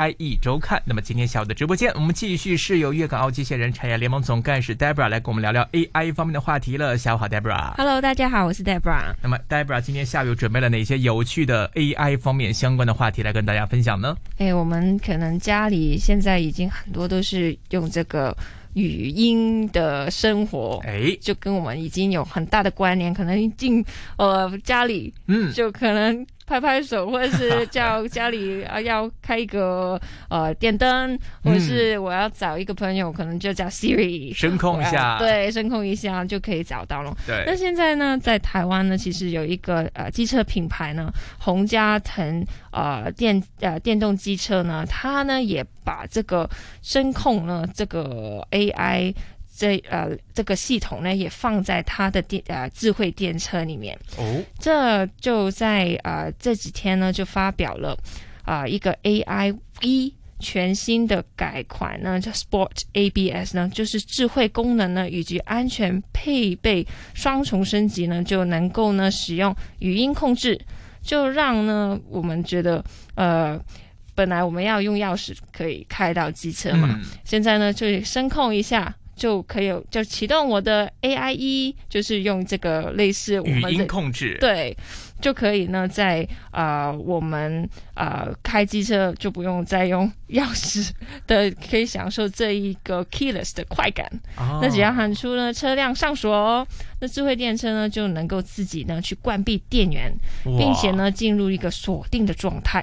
AIE 周刊。那么今天下午的直播间，我们继续是由粤港澳机械人产业联盟总干事 Debra 来跟我们聊聊 AI 方面的话题了。下午好，Debra。Hello，大家好，我是 Debra。那么 Debra 今天下午有准备了哪些有趣的 AI 方面相关的话题来跟大家分享呢？哎，我们可能家里现在已经很多都是用这个语音的生活，哎，就跟我们已经有很大的关联，可能进呃家里嗯，就可能拍拍手，或者是 叫家里啊要开一个呃电灯，或者是我要找一个朋友，可能就叫 Siri 声控一下。对，声控一下就可以找到了。对。那，现在呢，在台湾呢，其实有一个呃机车品牌呢，洪家腾呃电呃电动机车呢，它呢也把这个声控呢这个 AI 这呃这个系统呢也放在它的电呃智慧电车里面。哦，这就在呃这几天呢就发表了啊、一个 AI 一。全新的改款呢，叫 Sport ABS 呢，就是智慧功能呢以及安全配备双重升级呢，就能够呢使用语音控制，就让呢我们觉得呃，本来我们要用钥匙可以开到机车嘛，嗯，现在呢，就声控一下就可以，就启动我的 AI 一，就是用这个类似我语音控制，对，就可以呢，在啊、呃我们啊、呃开机车就不用再用钥匙的，可以享受这一个 keyless 的快感。哦，那只要喊出呢车辆上锁，那智慧电车呢就能够自己呢去关闭电源，并且，呢进入一个锁定的状态。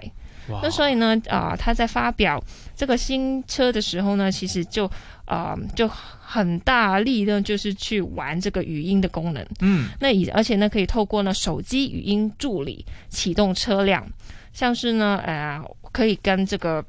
哇那所以呢，啊、他在发表这个新车的时候呢，其实就啊、就很大力呢，就是去玩这个语音的功能。嗯，那以而且呢，可以透过呢手机语音助理启动车辆，像是呢，呃，可以跟这个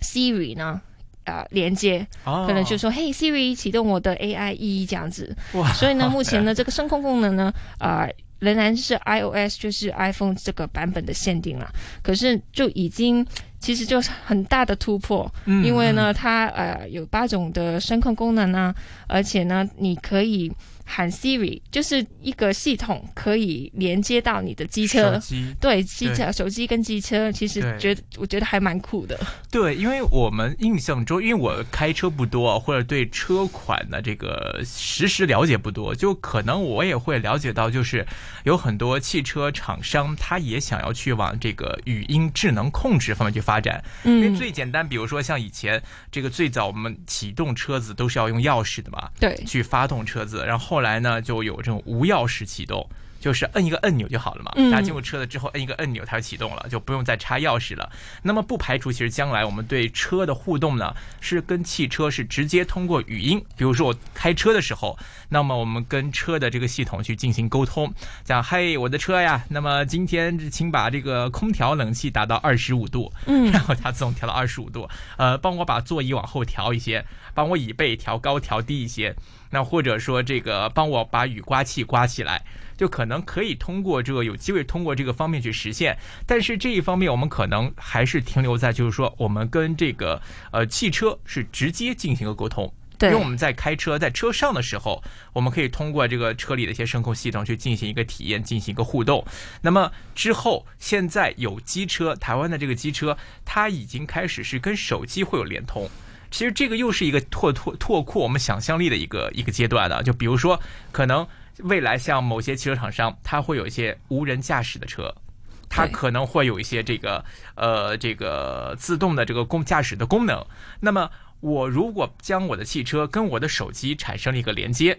Siri 呢。呃，连接哦，可能就说，嘿，Siri，启动我的 AI 一这样子。哇，所以呢，目前呢，这个声控功能呢，呃，仍然是 iOS 就是 iPhone 这个版本的限定了。可是就已经其实就是很大的突破，嗯因为呢，它呃有八种的声控功能啊，而且呢，你可以喊 Siri，就是一个系统可以连接到你的机车。机。对，机车、手机跟机车，其实觉得我觉得还蛮酷的。对，因为我们印象中，因为我开车不多，或者对车款的这个实时了解不多，就可能我也会了解到，就是有很多汽车厂商，他也想要去往这个语音智能控制方面去发展。因为嗯，最简单，比如说像以前这个最早我们启动车子都是要用钥匙的嘛，对，去发动车子，然后后来呢就有这种无钥匙启动。就是摁一个按钮就好了嘛，嗯。大家进入车了之后摁一个按钮它就启动了，就不用再插钥匙了。那么不排除其实将来我们对车的互动呢，是跟汽车是直接通过语音，比如说我开车的时候，那么我们跟车的这个系统去进行沟通，讲嘿我的车呀，那么今天请把这个空调冷气达到二十五度，嗯。然后它自动调到二十五度，呃，帮我把座椅往后调一些，帮我椅背调高调低一些，那或者说这个帮我把雨刮器刮起来，就可能可以通过这个有机会通过这个方面去实现。但是这一方面我们可能还是停留在就是说我们跟这个呃汽车是直接进行一个沟通。因为我们在开车在车上的时候，我们可以通过这个车里的一些声控系统去进行一个体验，进行一个互动。那么之后，现在有机车，台湾的这个机车，它已经开始是跟手机会有联通。其实这个又是一个拓拓拓阔我们想象力的一个一个阶段的。就比如说，可能未来像某些汽车厂商，它会有一些无人驾驶的车。它可能会有一些这个呃这个自动的这个功驾驶的功能。那么我如果将我的汽车跟我的手机产生了一个连接，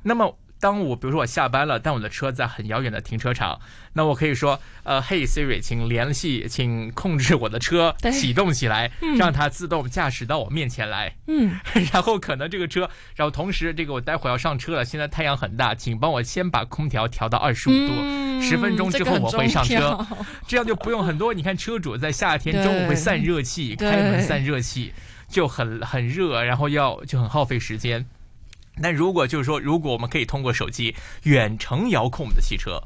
那么当我比如说我下班了，但我的车在很遥远的停车场，那我可以说，呃，嘿 Siri，请联系，请控制我的车启动起来，嗯让它自动驾驶到我面前来。嗯，然后可能这个车，然后同时这个我待会儿要上车了，现在太阳很大，请帮我先把空调调到二十五度。嗯十分钟之后我会上车 这样就不用很多。你看车主在夏天中午会散热气，开门散热气就很很热，然后要就很耗费时间。那如果就是说，如果我们可以通过手机远程遥控我们的汽车，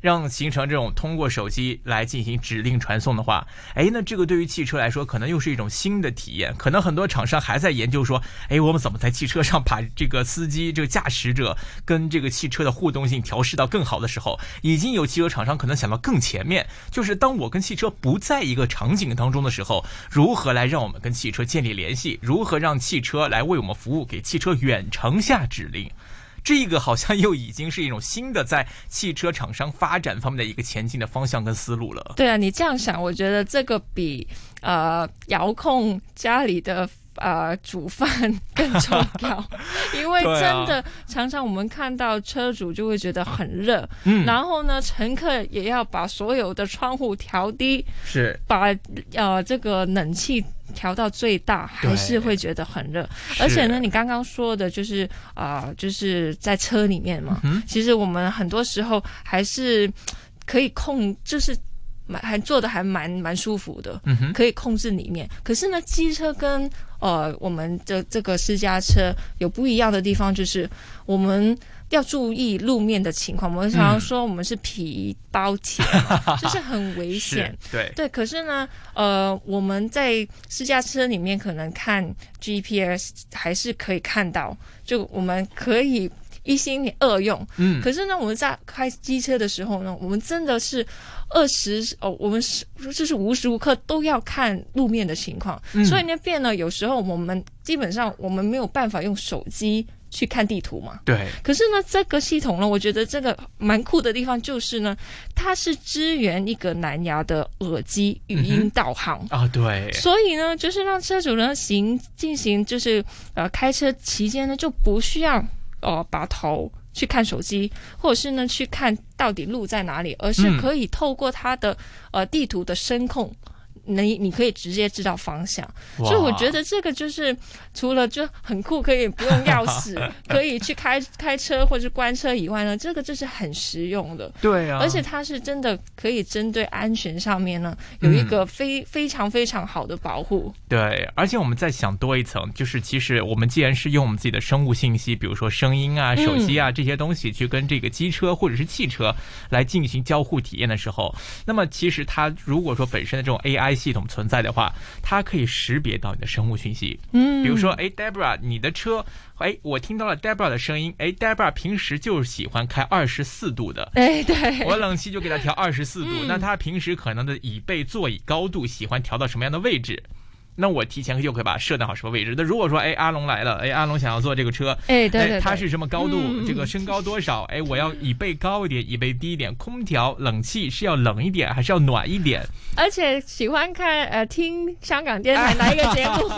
让形成这种通过手机来进行指令传送的话，哎，那这个对于汽车来说，可能又是一种新的体验。可能很多厂商还在研究说，哎，我们怎么在汽车上把这个司机、这个驾驶者跟这个汽车的互动性调试到更好的时候，已经有汽车厂商可能想到更前面，就是当我跟汽车不在一个场景当中的时候，如何来让我们跟汽车建立联系？如何让汽车来为我们服务，给汽车远程下指令？这个好像又已经是一种新的在汽车厂商发展方面的一个前进的方向跟思路了。对啊，你这样想，我觉得这个比呃遥控家里的呃煮饭 更重要，因为真的常常我们看到车主就会觉得很热，嗯，然后呢，乘客也要把所有的窗户调低，是。把呃这个冷气。调到最大还是会觉得很热，而且呢，你刚刚说的就是啊，就是在车里面嘛，其实我们很多时候还是可以控，就是蛮还做的还蛮蛮舒服的，嗯可以控制里面。可是呢，机车跟呃我们的这个私家车有不一样的地方，就是我们。要注意路面的情况。我们常常说我们是皮包铁，就是很危险。对对，可是呢，呃，我们在私家车里面可能看 GPS 还是可以看到，就我们可以一心二用。嗯。可是呢，我们在开机车的时候呢，我们真的是二十哦，我们是就是无时无刻都要看路面的情况。嗯。所以那变呢，有时候我们基本上我们没有办法用手机。去看地图嘛？对。可是呢，这个系统呢，我觉得这个蛮酷的地方就是呢，它是支援一个蓝牙的耳机语音导航啊。对。所以呢，就是让车主呢行进行就是呃开车期间呢就不需要呃把头去看手机，或者是呢去看到底路在哪里，而是可以透过它的呃地图的声控。你你可以直接知道方向，所以我觉得这个就是除了就很酷，可以不用钥匙，可以去开开车或者关车以外呢，这个就是很实用的。对啊，而且它是真的可以针对安全上面呢，有一个非非常非常好的保护。对，而且我们再想多一层，就是其实我们既然是用我们自己的生物信息，比如说声音啊、手机啊这些东西，去跟这个机车或者是汽车来进行交互体验的时候，那么其实它如果说本身的这种 AI。系统存在的话，它可以识别到你的生物讯息。嗯，比如说，哎，Debra，你的车，哎，我听到了 Debra 的声音。哎，Debra 平时就是喜欢开二十四度的。哎，对，我冷气就给他调二十四度。那他平时可能的椅背座椅高度喜欢调到什么样的位置？那我提前就可以把它设定好什么位置。那如果说，哎，阿龙来了，哎，阿龙想要坐这个车，哎，对对，他是什么高度？这个身高多少？哎，我要椅背高一点，椅背低一点。空调冷气是要冷一点，还是要暖一点？而且喜欢看呃听香港电台哪一个节目？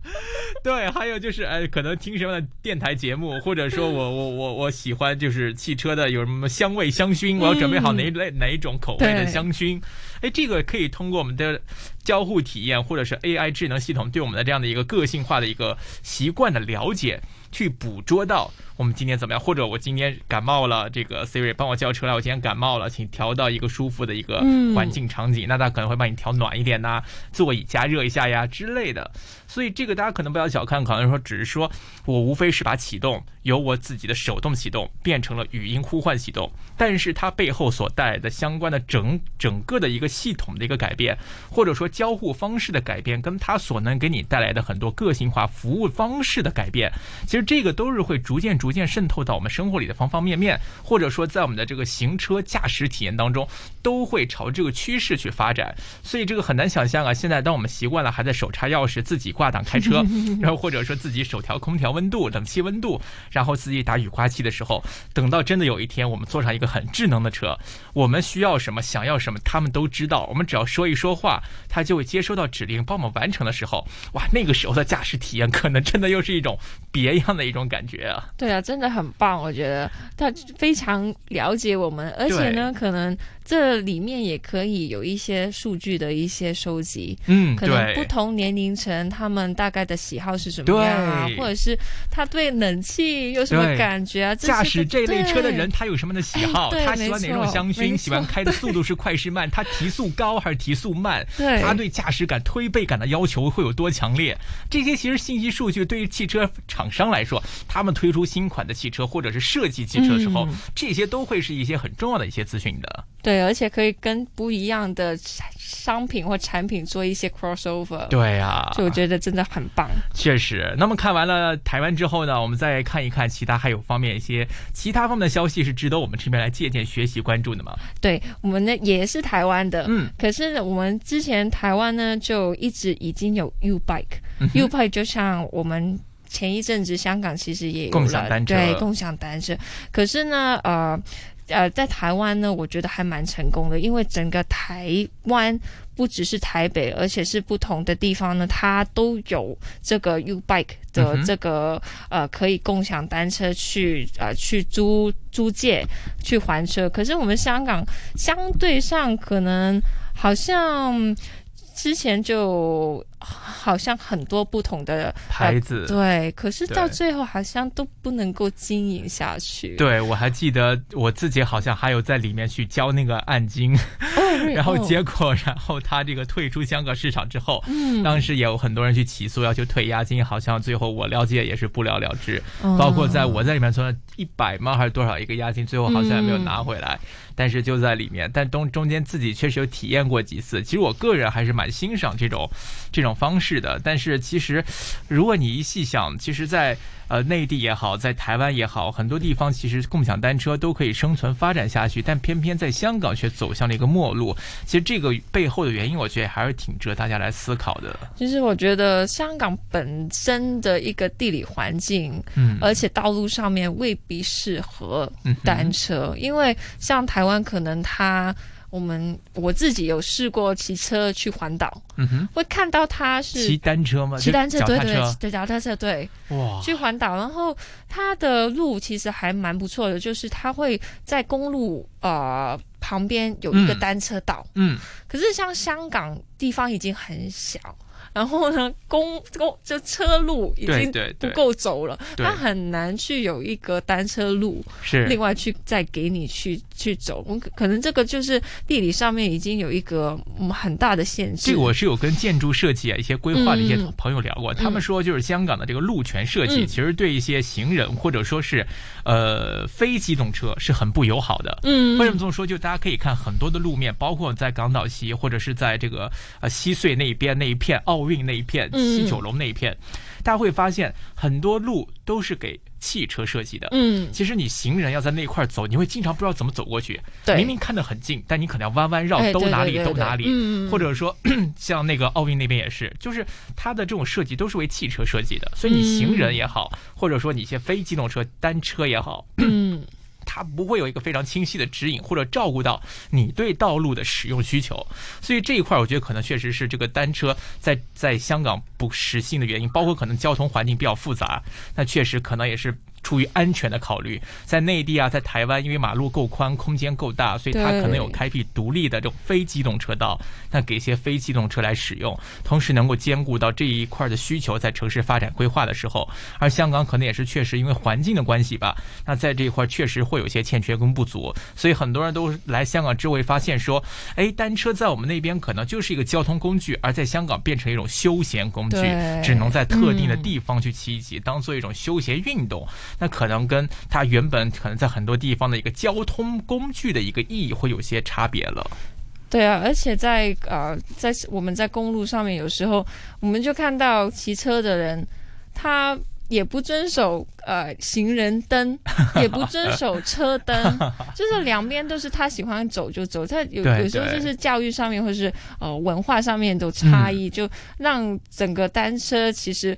对，还有就是哎，可能听什么的电台节目，或者说我 我我我喜欢就是汽车的有什么香味香薰，我要准备好哪一类哪一种口味的香薰。哎，这个可以通过我们的交互体验，或者是 AI 智能系统对我们的这样的一个个性化的一个习惯的了解，去捕捉到。我们今天怎么样？或者我今天感冒了，这个 Siri 帮我叫车来。我今天感冒了，请调到一个舒服的一个环境场景。那它可能会帮你调暖一点呐，座椅加热一下呀之类的。所以这个大家可能不要小看，可能说只是说我无非是把启动由我自己的手动启动变成了语音呼唤启动，但是它背后所带来的相关的整整个的一个系统的一个改变，或者说交互方式的改变，跟它所能给你带来的很多个性化服务方式的改变，其实这个都是会逐渐。逐渐渗透到我们生活里的方方面面，或者说在我们的这个行车驾驶体验当中，都会朝这个趋势去发展。所以这个很难想象啊！现在当我们习惯了还在手插钥匙自己挂档开车，然后或者说自己手调空调温度、冷气温度，然后自己打雨刮器的时候，等到真的有一天我们坐上一个很智能的车，我们需要什么、想要什么，他们都知道。我们只要说一说话，他就会接收到指令，帮我们完成的时候，哇，那个时候的驾驶体验可能真的又是一种别样的一种感觉啊！对啊。真的很棒，我觉得他非常了解我们，而且呢，可能这里面也可以有一些数据的一些收集，嗯，可能不，同年龄层他们大概的喜好是什么样啊，或者是他对冷气有什么感觉啊？驾驶这类车的人，他有什么的喜好？哎他喜欢哪种香薰？喜欢开的速度是快是慢？他提速高还是提速慢？对他对驾驶感、推背感的要求会有多强烈？这些其实信息数据对于汽车厂商来说，他们推出新款的汽车或者是设计汽车的时候，嗯这些都会是一些很重要的一些资讯的。对，而且可以跟不一样的商品或产品做一些 crossover。对啊，所以我觉得真的很棒。确实。那么看完了台湾之后呢，我们再看一看其他还有方面一些其他方面的消息是值得我们这边来借鉴、学习、关注的吗？对我们呢也是台湾的，嗯，可是呢我们之前台湾呢就一直已经有 U Bike，U、嗯、Bike 就像我们。前一阵子香港其实也有共享单车。对共享单车，可是呢，呃呃，在台湾呢，我觉得还蛮成功的，因为整个台湾不只是台北，而且是不同的地方呢，它都有这个 U Bike 的这个、呃可以共享单车去呃去租租借去还车。可是我们香港相对上可能好像之前就好像很多不同的牌子。对，可是到最后好像都不能够经营下去。对，我还记得我自己好像还有在里面去交那个按金，哦，然后哦结果，然后他这个退出香港市场之后，嗯当时也有很多人去起诉，要求退押金，好像最后我了解也是不了了之。嗯包括在我在里面存了一百吗还是多少一个押金，最后好像也没有拿回来。但是就在里面，但中中间自己确实有体验过几次。其实我个人还是蛮欣赏这种这种方式的。但是其实，如果你一细想，其实在，呃内地也好，在台湾也好，很多地方其实共享单车都可以生存发展下去，但偏偏在香港却走向了一个末路。其实这个背后的原因，我觉得还是挺值得大家来思考的。其实我觉得香港本身的一个地理环境，嗯，而且道路上面未必适合单车，因为像台湾可能它。我们我自己有试过骑车去环岛，嗯哼，会看到它是骑单车吗？骑单车，就对对对，脚踏车对，哇，去环岛，然后它的路其实还蛮不错的，就是它会在公路呃旁边有一个嗯。单车道，嗯，可是像香港地方已经很小，然后呢公公就车路已经不够走了，对。它很难去有一个单车路，是。另外去再给你去去走，我可可能这个就是地理上面已经有一个嗯很大的限制。这个我是有跟建筑设计啊一些规划的一些嗯。朋友聊过，他们说就是香港的这个路权设计，嗯。其实对一些行人或者说是呃非机动车是很不友好的。嗯，为什么这么说？就大家可以看很多的路面，包括在港岛西或者是在这个呃西隧那一边那一片、奥运那一片、嗯西九龙那一片，大家会发现很多路都是给汽车设计的。嗯，其实你行人要在那块走，你会经常不知道怎么走过去。对，明明看得很近，但你可能要弯弯绕，哎对都哪里对对对都哪里。嗯，或者说 像那个奥运那边也是，就是它的这种设计都是为汽车设计的，所以你行人也好，或者说你一些非机动车、单车也好，嗯。它不会有一个非常清晰的指引，或者照顾到你对道路的使用需求。所以这一块儿，我觉得可能确实是这个单车在在香港不实行的原因，包括可能交通环境比较复杂，那确实可能也是。出于安全的考虑，在内地啊，在台湾，因为马路够宽，空间够大，所以它可能有开辟独立的这种非机动车道，那给一些非机动车来使用，同时能够兼顾到这一块的需求，在城市发展规划的时候。而香港可能也是确实因为环境的关系吧，那在这一块确实会有些欠缺跟不足，所以很多人都来香港之后会发现说，哎，单车在我们那边可能就是一个交通工具，而在香港变成一种休闲工具，只能在特定的嗯。地方去骑一骑，当做一种休闲运动。那可能跟它原本可能在很多地方的一个交通工具的一个意义会有些差别了。对啊，而且在呃，在我们在公路上面，有时候我们就看到骑车的人，他也不遵守呃行人灯，也不遵守车灯，就是两边都是他喜欢走就走。他有有时候就是教育上面或是呃文化上面的差异，就让整个单车其实。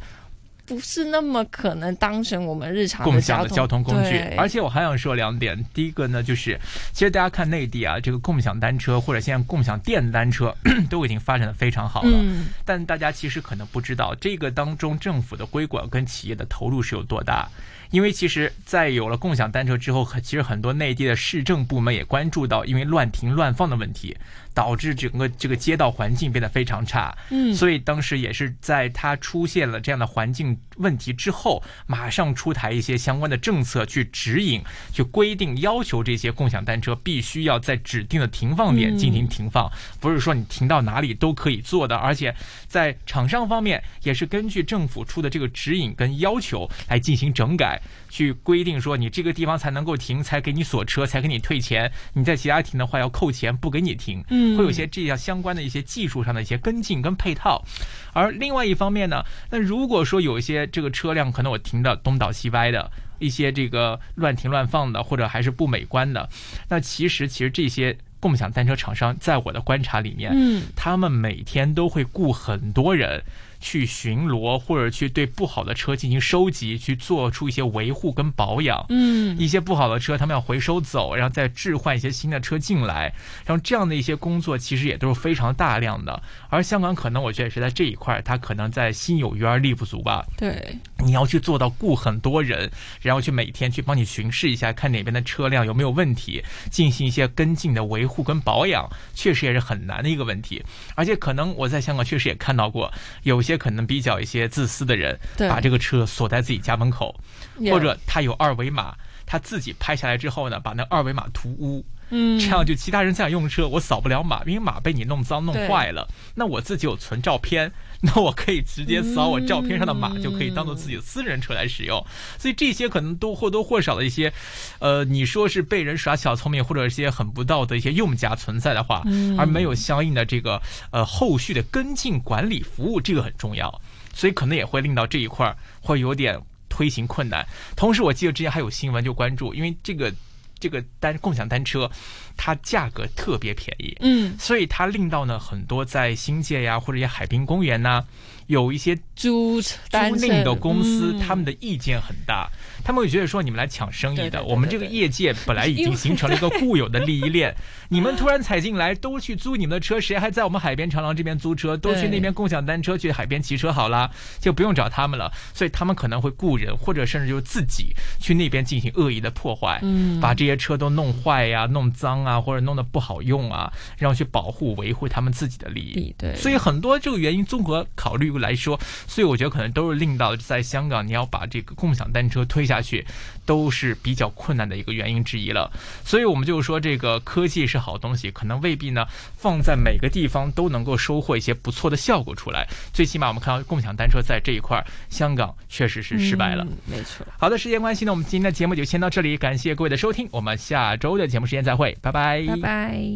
不是那么可能当成我们日常共享的交交通工具。而且我还想说两点，第一个呢，就是其实大家看内地啊，这个共享单车或者现在共享电单车 都已经发展的非常好了。嗯，但大家其实可能不知道，这个当中政府的规管跟企业的投入是有多大。因为其实，在有了共享单车之后，其实很多内地的市政部门也关注到，因为乱停乱放的问题，导致整个这个街道环境变得非常差。嗯所以当时也是在它出现了这样的环境问题之后，马上出台一些相关的政策去指引、去规定、要求这些共享单车必须要在指定的停放点进行停放，不是说你停到哪里都可以做的，而且在厂商方面也是根据政府出的这个指引跟要求来进行整改，去规定说你这个地方才能够停，才给你锁车，才给你退钱，你在其他停的话要扣钱，不给你停。嗯会有一些这样相关的一些技术上的一些跟进跟配套。而另外一方面呢，那如果说有一些这个车辆可能我停的东倒西歪的，一些这个乱停乱放的，或者还是不美观的，那其实其实这些共享单车厂商在我的观察里面，嗯他们每天都会雇很多人去巡逻，或者去对不好的车进行收集，去做出一些维护跟保养。嗯一些不好的车，他们要回收走，然后再置换一些新的车进来，然后这样的一些工作其实也都是非常大量的。而香港可能我觉得也是在这一块，它可能在心有余而力不足吧。对，你要去做到雇很多人，然后去每天去帮你巡视一下，看哪边的车辆有没有问题，进行一些跟进的维护跟保养，确实也是很难的一个问题。而且可能我在香港确实也看到过，有些可能比较一些自私的人，把这个车锁在自己家门口，或者他有二维码，他自己拍下来之后呢，把那二维码涂污。嗯这样就其他人在用车，我扫不了码，因为码被你弄脏弄坏了。那我自己有存照片，那我可以直接扫我照片上的码，嗯就可以当做自己的私人车来使用。所以这些可能都或多或少的一些，呃，你说是被人耍小聪明，或者一些很不道德一些用家存在的话，嗯而没有相应的这个呃后续的跟进管理服务，这个很重要。所以可能也会令到这一块儿会有点推行困难。同时，我记得之前还有新闻就关注，因为这个这个单共享单车，它价格特别便宜，嗯。所以它令到呢很多在新界呀或者一些海滨公园呐，有一些租单租赁的公司，嗯他们的意见很大，他们会觉得说你们来抢生意的，我们这个业界本来已经形成了一个固有的利益链，你们突然踩进来，都去租你们的车，谁还在我们海边长廊这边租车？都去那边共享单车去海边骑车好啦，就不用找他们了。所以他们可能会雇人，或者甚至就是自己去那边进行恶意的破坏，嗯把这些车都弄坏呀、弄脏啊，或者弄得不好用啊，然后去保护维护他们自己的利益。对，所以很多这个原因综合考虑来说，所以我觉得可能都是令到在香港你要把这个共享单车推下去，都是比较困难的一个原因之一了。所以我们就是说这个科技是好东西，可能未必呢放在每个地方都能够收获一些不错的效果出来。最起码我们看到共享单车在这一块儿，香港确实是失败了。嗯没错。好的，时间关系呢，我们今天的节目就先到这里，感谢各位的收听，我们下周的节目时间再会，拜拜，拜拜。